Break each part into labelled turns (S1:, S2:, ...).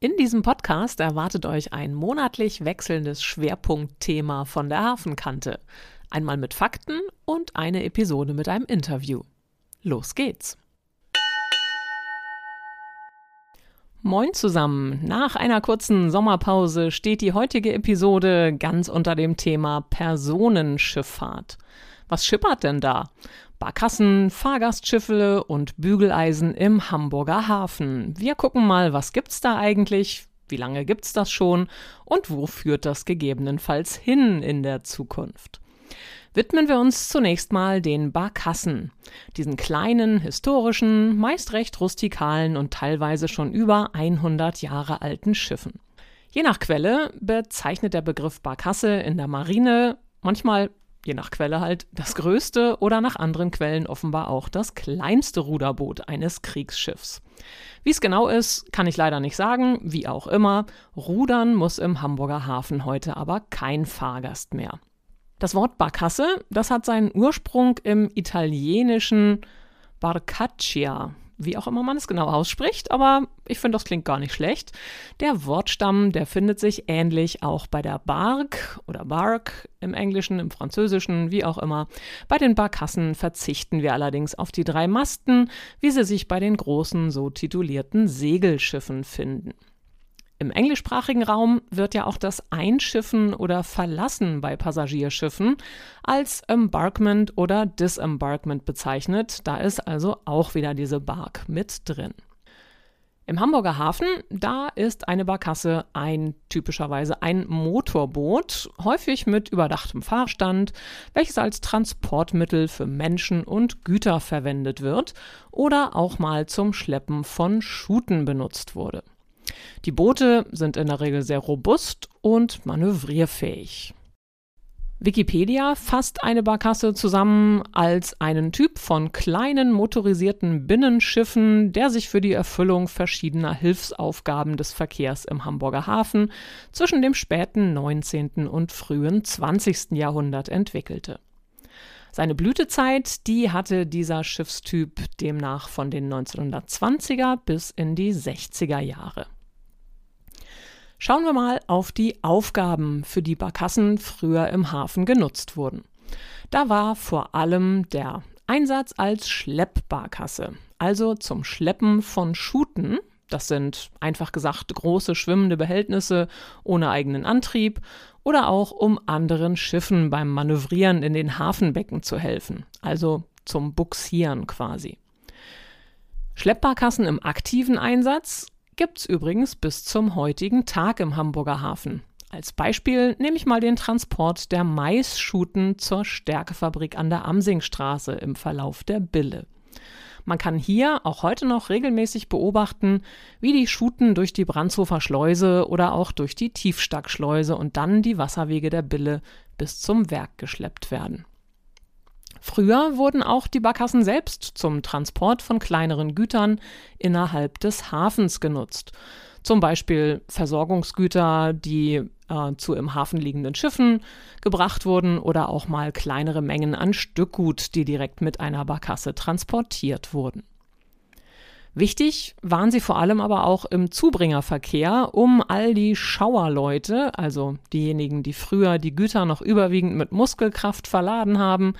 S1: In diesem Podcast erwartet euch ein monatlich wechselndes Schwerpunktthema von der Hafenkante. Einmal mit Fakten und eine Episode mit einem Interview. Los geht's! Moin zusammen. Nach einer kurzen Sommerpause steht die heutige Episode ganz unter dem Thema Personenschifffahrt. Was schippert denn da? Barkassen, Fahrgastschiffe und Bügeleisen im Hamburger Hafen. Wir gucken mal, was gibt's da eigentlich? Wie lange gibt's das schon? Und wo führt das gegebenenfalls hin in der Zukunft? Widmen wir uns zunächst mal den Barkassen, diesen kleinen, historischen, meist recht rustikalen und teilweise schon über 100 Jahre alten Schiffen. Je nach Quelle bezeichnet der Begriff Barkasse in der Marine manchmal je nach Quelle halt das größte oder nach anderen Quellen offenbar auch das kleinste Ruderboot eines Kriegsschiffs. Wie es genau ist, kann ich leider nicht sagen, wie auch immer. Rudern muss im Hamburger Hafen heute aber kein Fahrgast mehr. Das Wort Barkasse, das hat seinen Ursprung im italienischen Barcaccia, wie auch immer man es genau ausspricht, aber ich finde, das klingt gar nicht schlecht. Der Wortstamm, der findet sich ähnlich auch bei der Bark oder Bark im Englischen, im Französischen, wie auch immer. Bei den Barkassen verzichten wir allerdings auf die drei Masten, wie sie sich bei den großen so titulierten Segelschiffen finden. Im englischsprachigen Raum wird ja auch das Einschiffen oder Verlassen bei Passagierschiffen als Embarkment oder Disembarkment bezeichnet. Da ist also auch wieder diese Bark mit drin. Im Hamburger Hafen, da ist eine Barkasse ein typischerweise ein Motorboot, häufig mit überdachtem Fahrstand, welches als Transportmittel für Menschen und Güter verwendet wird oder auch mal zum Schleppen von Schuten benutzt wurde. Die Boote sind in der Regel sehr robust und manövrierfähig. Wikipedia fasst eine Barkasse zusammen als einen Typ von kleinen motorisierten Binnenschiffen, der sich für die Erfüllung verschiedener Hilfsaufgaben des Verkehrs im Hamburger Hafen zwischen dem späten 19. und frühen 20. Jahrhundert entwickelte. Seine Blütezeit, die hatte dieser Schiffstyp demnach von den 1920er bis in die 60er Jahre. Schauen wir mal auf die Aufgaben, für die Barkassen früher im Hafen genutzt wurden. Da war vor allem der Einsatz als Schleppbarkasse, also zum Schleppen von Schuten. Das sind einfach gesagt große schwimmende Behältnisse ohne eigenen Antrieb oder auch um anderen Schiffen beim Manövrieren in den Hafenbecken zu helfen, also zum Buxieren quasi. Schleppbarkassen im aktiven Einsatz gibt's übrigens bis zum heutigen Tag im Hamburger Hafen. Als Beispiel nehme ich mal den Transport der Maisschuten zur Stärkefabrik an der Amsingstraße im Verlauf der Bille. Man kann hier auch heute noch regelmäßig beobachten, wie die Schuten durch die Brandshofer Schleuse oder auch durch die Tiefstackschleuse und dann die Wasserwege der Bille bis zum Werk geschleppt werden. Früher wurden auch die Barkassen selbst zum Transport von kleineren Gütern innerhalb des Hafens genutzt. Zum Beispiel Versorgungsgüter, die äh, zu im Hafen liegenden Schiffen gebracht wurden oder auch mal kleinere Mengen an Stückgut, die direkt mit einer Barkasse transportiert wurden. Wichtig waren sie vor allem aber auch im Zubringerverkehr, um all die Schauerleute, also diejenigen, die früher die Güter noch überwiegend mit Muskelkraft verladen haben,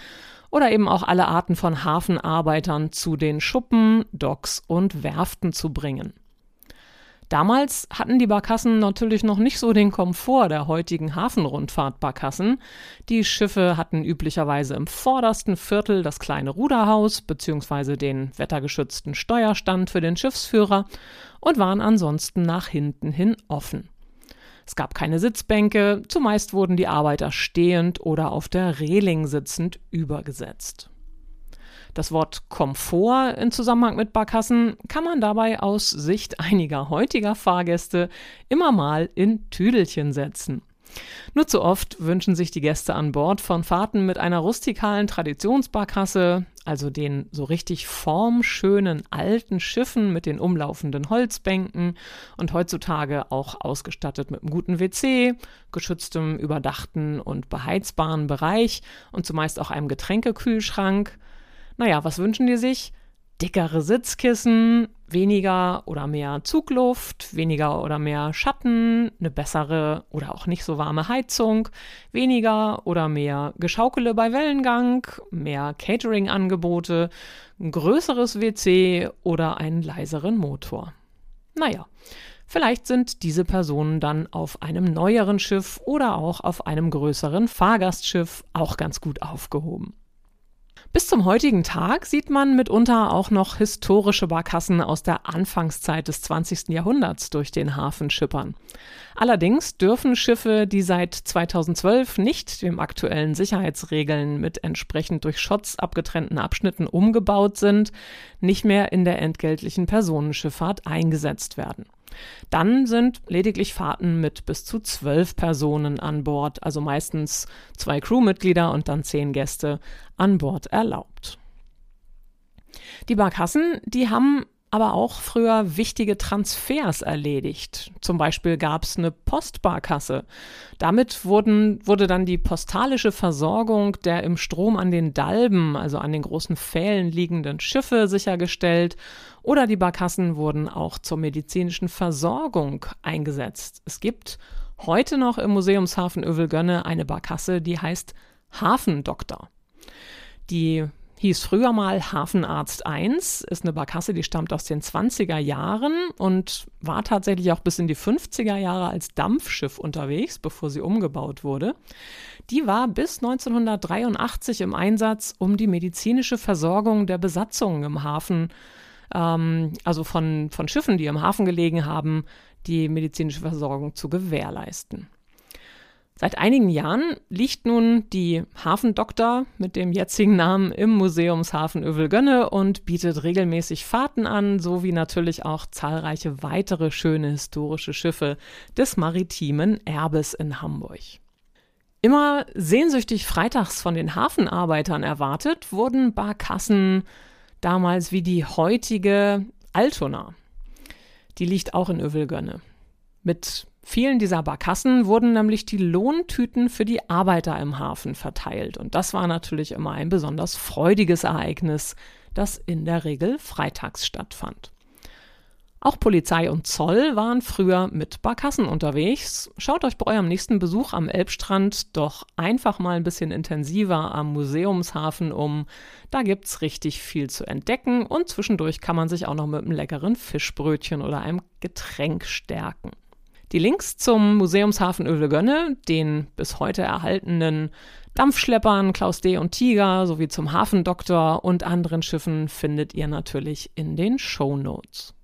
S1: oder eben auch alle Arten von Hafenarbeitern zu den Schuppen, Docks und Werften zu bringen. Damals hatten die Barkassen natürlich noch nicht so den Komfort der heutigen Hafenrundfahrtbarkassen. Die Schiffe hatten üblicherweise im vordersten Viertel das kleine Ruderhaus bzw. den wettergeschützten Steuerstand für den Schiffsführer und waren ansonsten nach hinten hin offen. Es gab keine Sitzbänke, zumeist wurden die Arbeiter stehend oder auf der Reling sitzend übergesetzt. Das Wort Komfort in Zusammenhang mit Barkassen kann man dabei aus Sicht einiger heutiger Fahrgäste immer mal in Tüdelchen setzen. Nur zu oft wünschen sich die Gäste an Bord von Fahrten mit einer rustikalen Traditionsbarkasse, also den so richtig formschönen alten Schiffen mit den umlaufenden Holzbänken und heutzutage auch ausgestattet mit einem guten WC, geschütztem, überdachten und beheizbaren Bereich und zumeist auch einem Getränkekühlschrank. Naja, was wünschen die sich? Dickere Sitzkissen, weniger oder mehr Zugluft, weniger oder mehr Schatten, eine bessere oder auch nicht so warme Heizung, weniger oder mehr Geschaukele bei Wellengang, mehr Catering-Angebote, ein größeres WC oder einen leiseren Motor. Naja, vielleicht sind diese Personen dann auf einem neueren Schiff oder auch auf einem größeren Fahrgastschiff auch ganz gut aufgehoben. Bis zum heutigen Tag sieht man mitunter auch noch historische Barkassen aus der Anfangszeit des 20. Jahrhunderts durch den Hafen schippern. Allerdings dürfen Schiffe, die seit 2012 nicht dem aktuellen Sicherheitsregeln mit entsprechend durch Schotts abgetrennten Abschnitten umgebaut sind, nicht mehr in der entgeltlichen Personenschifffahrt eingesetzt werden. Dann sind lediglich Fahrten mit bis zu zwölf Personen an Bord, also meistens zwei Crewmitglieder und dann zehn Gäste an Bord erlaubt. Die Barkassen, die haben aber auch früher wichtige Transfers erledigt. Zum Beispiel gab es eine Postbarkasse. Damit wurden, wurde dann die postalische Versorgung der im Strom an den Dalben, also an den großen Pfählen liegenden Schiffe sichergestellt. Oder die Barkassen wurden auch zur medizinischen Versorgung eingesetzt. Es gibt heute noch im Museumshafen Övelgönne eine Barkasse, die heißt Hafendoktor. Die hieß früher mal Hafenarzt 1, ist eine Barkasse, die stammt aus den 20er Jahren und war tatsächlich auch bis in die 50er Jahre als Dampfschiff unterwegs, bevor sie umgebaut wurde. Die war bis 1983 im Einsatz, um die medizinische Versorgung der Besatzungen im Hafen, ähm, also von, von Schiffen, die im Hafen gelegen haben, die medizinische Versorgung zu gewährleisten. Seit einigen Jahren liegt nun die Hafendoktor mit dem jetzigen Namen im Museumshafen Övelgönne und bietet regelmäßig Fahrten an, sowie natürlich auch zahlreiche weitere schöne historische Schiffe des maritimen Erbes in Hamburg. Immer sehnsüchtig freitags von den Hafenarbeitern erwartet, wurden Barkassen damals wie die heutige Altona. Die liegt auch in Övelgönne. Mit vielen dieser Barkassen wurden nämlich die Lohntüten für die Arbeiter im Hafen verteilt. Und das war natürlich immer ein besonders freudiges Ereignis, das in der Regel freitags stattfand. Auch Polizei und Zoll waren früher mit Barkassen unterwegs. Schaut euch bei eurem nächsten Besuch am Elbstrand doch einfach mal ein bisschen intensiver am Museumshafen um. Da gibt's richtig viel zu entdecken und zwischendurch kann man sich auch noch mit einem leckeren Fischbrötchen oder einem Getränk stärken. Die Links zum Museumshafen Övelgönne, den bis heute erhaltenen Dampfschleppern Klaus D. und Tiger sowie zum Hafendoktor und anderen Schiffen findet ihr natürlich in den Show Notes.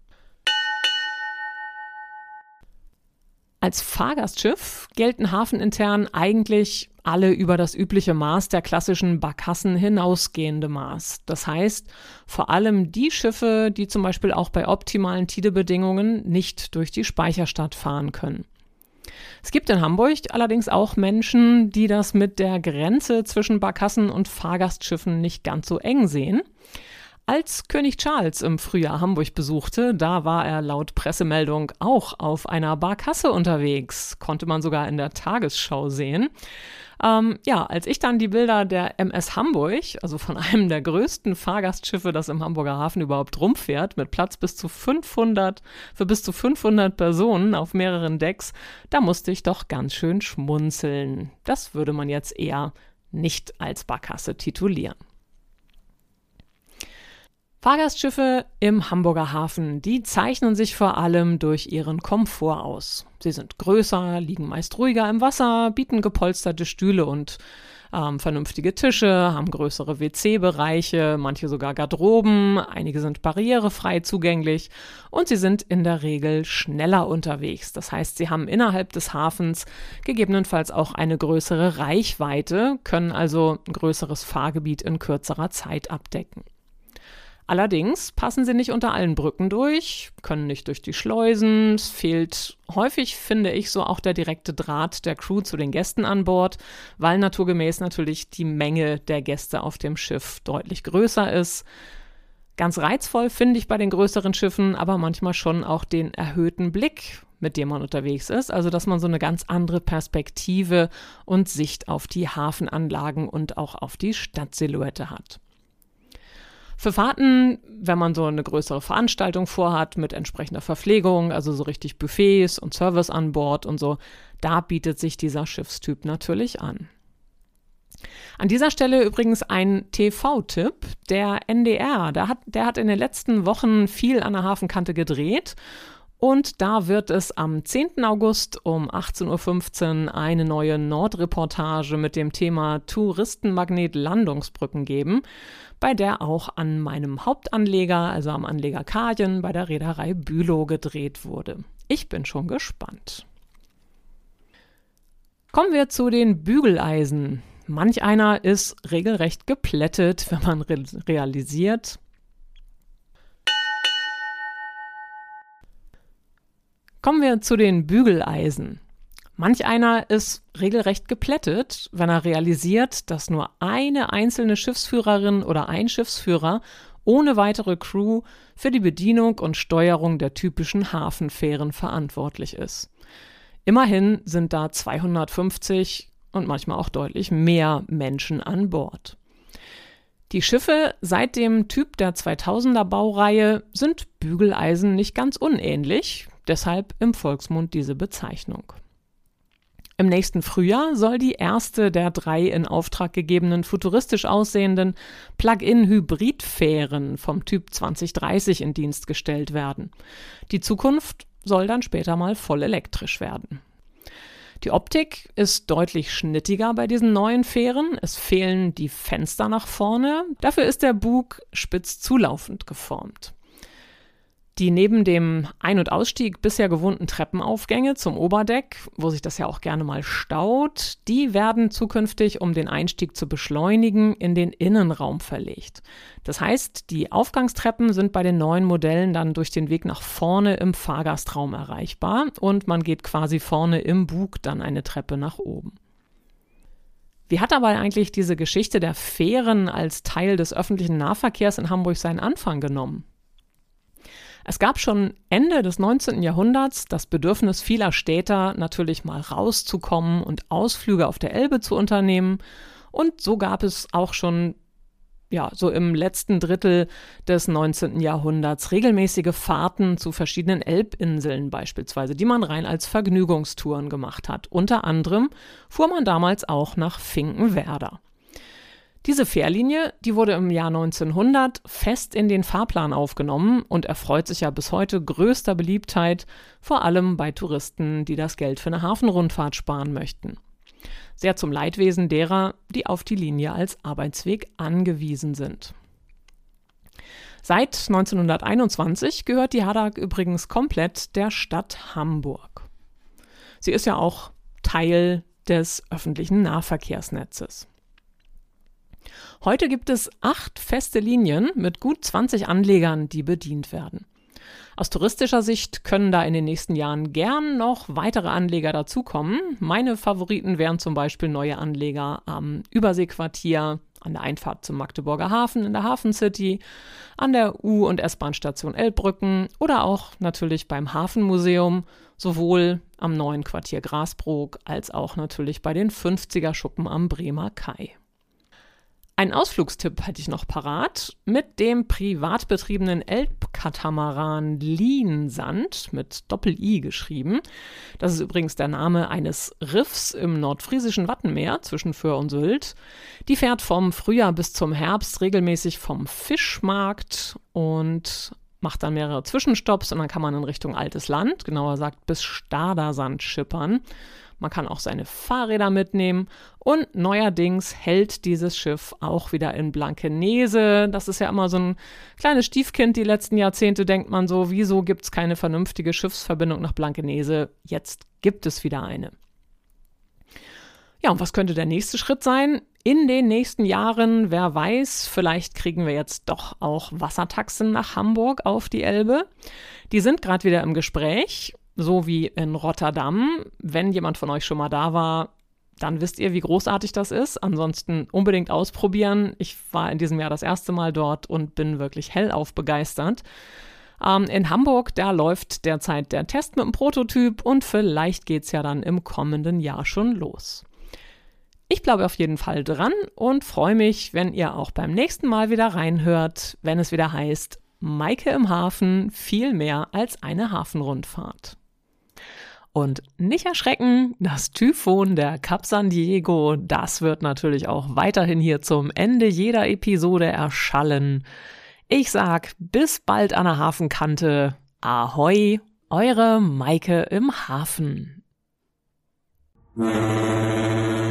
S1: Als Fahrgastschiff gelten hafenintern eigentlich alle über das übliche Maß der klassischen Barkassen hinausgehende Maß. Das heißt, vor allem die Schiffe, die zum Beispiel auch bei optimalen Tidebedingungen nicht durch die Speicherstadt fahren können. Es gibt in Hamburg allerdings auch Menschen, die das mit der Grenze zwischen Barkassen und Fahrgastschiffen nicht ganz so eng sehen. Als König Charles im Frühjahr Hamburg besuchte, da war er laut Pressemeldung auch auf einer Barkasse unterwegs, konnte man sogar in der Tagesschau sehen. Ähm, ja, als ich dann die Bilder der MS Hamburg, also von einem der größten Fahrgastschiffe, das im Hamburger Hafen überhaupt rumfährt, mit Platz bis zu 500, für bis zu 500 Personen auf mehreren Decks, da musste ich doch ganz schön schmunzeln. Das würde man jetzt eher nicht als Barkasse titulieren. Fahrgastschiffe im Hamburger Hafen, die zeichnen sich vor allem durch ihren Komfort aus. Sie sind größer, liegen meist ruhiger im Wasser, bieten gepolsterte Stühle und ähm, vernünftige Tische, haben größere WC-Bereiche, manche sogar Garderoben, einige sind barrierefrei zugänglich und sie sind in der Regel schneller unterwegs. Das heißt, sie haben innerhalb des Hafens gegebenenfalls auch eine größere Reichweite, können also ein größeres Fahrgebiet in kürzerer Zeit abdecken. Allerdings passen sie nicht unter allen Brücken durch, können nicht durch die Schleusen. Es fehlt häufig, finde ich, so auch der direkte Draht der Crew zu den Gästen an Bord, weil naturgemäß natürlich die Menge der Gäste auf dem Schiff deutlich größer ist. Ganz reizvoll finde ich bei den größeren Schiffen aber manchmal schon auch den erhöhten Blick, mit dem man unterwegs ist. Also, dass man so eine ganz andere Perspektive und Sicht auf die Hafenanlagen und auch auf die Stadtsilhouette hat. Für Fahrten, wenn man so eine größere Veranstaltung vorhat mit entsprechender Verpflegung, also so richtig Buffets und Service an Bord und so, da bietet sich dieser Schiffstyp natürlich an. An dieser Stelle übrigens ein TV-Tipp. Der NDR, der hat, der hat in den letzten Wochen viel an der Hafenkante gedreht. Und da wird es am 10. August um 18.15 Uhr eine neue Nordreportage mit dem Thema Touristenmagnet Landungsbrücken geben bei der auch an meinem Hauptanleger, also am Anleger Kajen bei der Reederei Bülow gedreht wurde. Ich bin schon gespannt. Kommen wir zu den Bügeleisen. Manch einer ist regelrecht geplättet, wenn man re realisiert, Kommen wir zu den Bügeleisen. Manch einer ist regelrecht geplättet, wenn er realisiert, dass nur eine einzelne Schiffsführerin oder ein Schiffsführer ohne weitere Crew für die Bedienung und Steuerung der typischen Hafenfähren verantwortlich ist. Immerhin sind da 250 und manchmal auch deutlich mehr Menschen an Bord. Die Schiffe seit dem Typ der 2000er Baureihe sind Bügeleisen nicht ganz unähnlich, deshalb im Volksmund diese Bezeichnung. Im nächsten Frühjahr soll die erste der drei in Auftrag gegebenen futuristisch aussehenden Plug-in-Hybrid-Fähren vom Typ 2030 in Dienst gestellt werden. Die Zukunft soll dann später mal voll elektrisch werden. Die Optik ist deutlich schnittiger bei diesen neuen Fähren. Es fehlen die Fenster nach vorne. Dafür ist der Bug spitz zulaufend geformt. Die neben dem Ein- und Ausstieg bisher gewohnten Treppenaufgänge zum Oberdeck, wo sich das ja auch gerne mal staut, die werden zukünftig, um den Einstieg zu beschleunigen, in den Innenraum verlegt. Das heißt, die Aufgangstreppen sind bei den neuen Modellen dann durch den Weg nach vorne im Fahrgastraum erreichbar und man geht quasi vorne im Bug dann eine Treppe nach oben. Wie hat aber eigentlich diese Geschichte der Fähren als Teil des öffentlichen Nahverkehrs in Hamburg seinen Anfang genommen? Es gab schon Ende des 19. Jahrhunderts das Bedürfnis vieler Städter, natürlich mal rauszukommen und Ausflüge auf der Elbe zu unternehmen. Und so gab es auch schon ja, so im letzten Drittel des 19. Jahrhunderts regelmäßige Fahrten zu verschiedenen Elbinseln beispielsweise, die man rein als Vergnügungstouren gemacht hat. Unter anderem fuhr man damals auch nach Finkenwerder. Diese Fährlinie, die wurde im Jahr 1900 fest in den Fahrplan aufgenommen und erfreut sich ja bis heute größter Beliebtheit, vor allem bei Touristen, die das Geld für eine Hafenrundfahrt sparen möchten. Sehr zum Leidwesen derer, die auf die Linie als Arbeitsweg angewiesen sind. Seit 1921 gehört die Hadak übrigens komplett der Stadt Hamburg. Sie ist ja auch Teil des öffentlichen Nahverkehrsnetzes. Heute gibt es acht feste Linien mit gut 20 Anlegern, die bedient werden. Aus touristischer Sicht können da in den nächsten Jahren gern noch weitere Anleger dazukommen. Meine Favoriten wären zum Beispiel neue Anleger am Überseequartier, an der Einfahrt zum Magdeburger Hafen in der Hafen City, an der U- und S-Bahn-Station Elbbrücken oder auch natürlich beim Hafenmuseum, sowohl am neuen Quartier Grasbrook als auch natürlich bei den 50er Schuppen am Bremer Kai. Ein Ausflugstipp hätte ich noch parat. Mit dem privat betriebenen Elbkatamaran Liensand mit Doppel-I geschrieben. Das ist übrigens der Name eines Riffs im nordfriesischen Wattenmeer zwischen Föhr und Sylt. Die fährt vom Frühjahr bis zum Herbst regelmäßig vom Fischmarkt und macht dann mehrere Zwischenstopps und dann kann man in Richtung Altes Land, genauer gesagt bis Stadersand schippern. Man kann auch seine Fahrräder mitnehmen und neuerdings hält dieses Schiff auch wieder in Blankenese. Das ist ja immer so ein kleines Stiefkind die letzten Jahrzehnte, denkt man so, wieso gibt es keine vernünftige Schiffsverbindung nach Blankenese? Jetzt gibt es wieder eine. Ja, und was könnte der nächste Schritt sein? in den nächsten Jahren, wer weiß, vielleicht kriegen wir jetzt doch auch Wassertaxen nach Hamburg auf die Elbe. Die sind gerade wieder im Gespräch, so wie in Rotterdam. Wenn jemand von euch schon mal da war, dann wisst ihr, wie großartig das ist. Ansonsten unbedingt ausprobieren. Ich war in diesem Jahr das erste Mal dort und bin wirklich hellauf begeistert. Ähm, in Hamburg, da läuft derzeit der Test mit dem Prototyp und vielleicht geht es ja dann im kommenden Jahr schon los. Ich bleibe auf jeden Fall dran und freue mich, wenn ihr auch beim nächsten Mal wieder reinhört, wenn es wieder heißt, Maike im Hafen viel mehr als eine Hafenrundfahrt. Und nicht erschrecken, das Typhon der Cap San Diego, das wird natürlich auch weiterhin hier zum Ende jeder Episode erschallen. Ich sag bis bald an der Hafenkante. Ahoi, eure Maike im Hafen.